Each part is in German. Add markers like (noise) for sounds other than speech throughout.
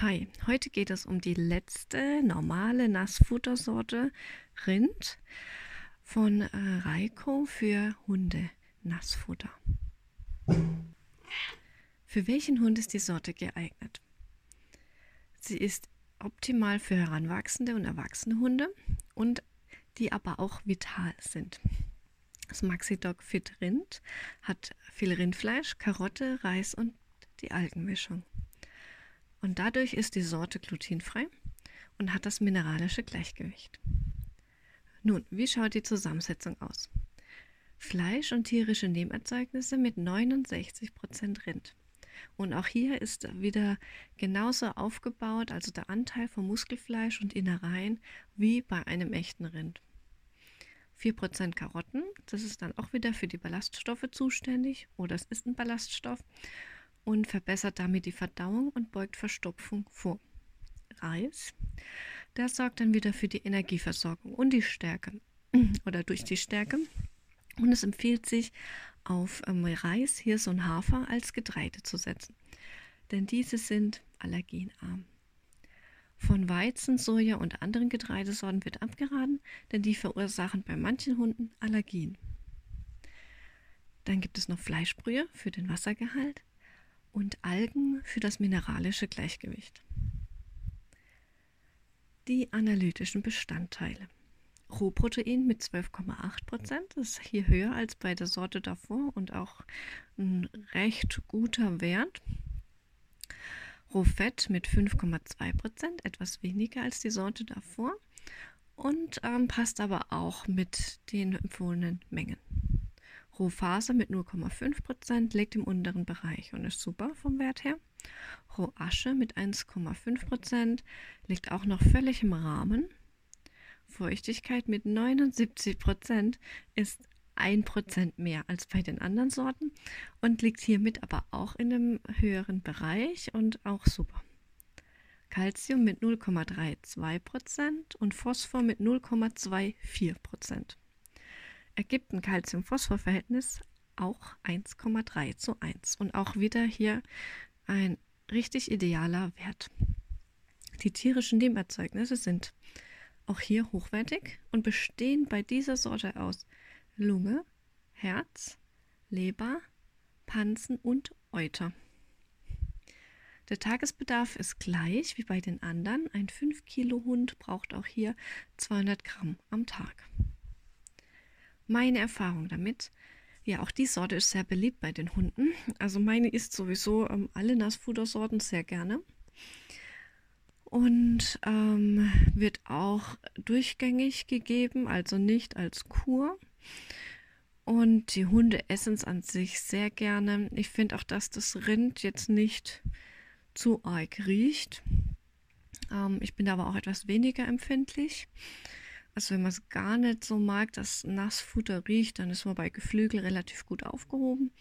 Hi, heute geht es um die letzte normale Nassfuttersorte Rind von äh, Reiko für Hunde Nassfutter. Für welchen Hund ist die Sorte geeignet? Sie ist optimal für heranwachsende und erwachsene Hunde und die aber auch vital sind. Das Maxi Dog Fit Rind hat viel Rindfleisch, Karotte, Reis und die Algenmischung. Und dadurch ist die Sorte glutenfrei und hat das mineralische Gleichgewicht. Nun, wie schaut die Zusammensetzung aus? Fleisch und tierische Nebenerzeugnisse mit 69% Rind. Und auch hier ist wieder genauso aufgebaut, also der Anteil von Muskelfleisch und Innereien, wie bei einem echten Rind. 4% Karotten, das ist dann auch wieder für die Ballaststoffe zuständig, oder es ist ein Ballaststoff und verbessert damit die Verdauung und beugt Verstopfung vor. Reis, der sorgt dann wieder für die Energieversorgung und die Stärke (clears throat) oder durch die Stärke. Und es empfiehlt sich, auf ähm, Reis, Hirse und Hafer als Getreide zu setzen, denn diese sind allergenarm. Von Weizen, Soja und anderen Getreidesorten wird abgeraten, denn die verursachen bei manchen Hunden Allergien. Dann gibt es noch Fleischbrühe für den Wassergehalt und Algen für das mineralische Gleichgewicht. Die analytischen Bestandteile. Rohprotein mit 12,8 Prozent ist hier höher als bei der Sorte davor und auch ein recht guter Wert. Rohfett mit 5,2 Prozent, etwas weniger als die Sorte davor und ähm, passt aber auch mit den empfohlenen Mengen. Rohfaser mit 0,5% liegt im unteren Bereich und ist super vom Wert her. Rohasche mit 1,5% liegt auch noch völlig im Rahmen. Feuchtigkeit mit 79% ist 1% mehr als bei den anderen Sorten und liegt hiermit aber auch in einem höheren Bereich und auch super. Calcium mit 0,32% und Phosphor mit 0,24% ergibt ein Calcium-Phosphor-Verhältnis auch 1,3 zu 1 und auch wieder hier ein richtig idealer Wert. Die tierischen Nebenerzeugnisse sind auch hier hochwertig und bestehen bei dieser Sorte aus Lunge, Herz, Leber, Pansen und Euter. Der Tagesbedarf ist gleich wie bei den anderen. Ein 5 Kilo Hund braucht auch hier 200 Gramm am Tag meine Erfahrung damit. Ja, auch die Sorte ist sehr beliebt bei den Hunden. Also meine isst sowieso ähm, alle Nassfuttersorten sehr gerne. Und ähm, wird auch durchgängig gegeben, also nicht als Kur. Und die Hunde essen es an sich sehr gerne. Ich finde auch, dass das Rind jetzt nicht zu arg riecht. Ähm, ich bin aber auch etwas weniger empfindlich. Also wenn man es gar nicht so mag, dass Nassfutter riecht, dann ist man bei Geflügel relativ gut aufgehoben.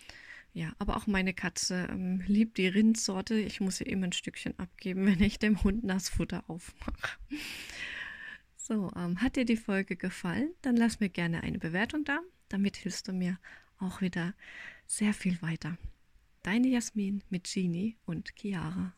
Ja, aber auch meine Katze ähm, liebt die Rindsorte. Ich muss ihr immer ein Stückchen abgeben, (laughs) wenn ich dem Hund Nassfutter aufmache. So, ähm, hat dir die Folge gefallen? Dann lass mir gerne eine Bewertung da. Damit hilfst du mir auch wieder sehr viel weiter. Deine Jasmin mit Genie und Chiara.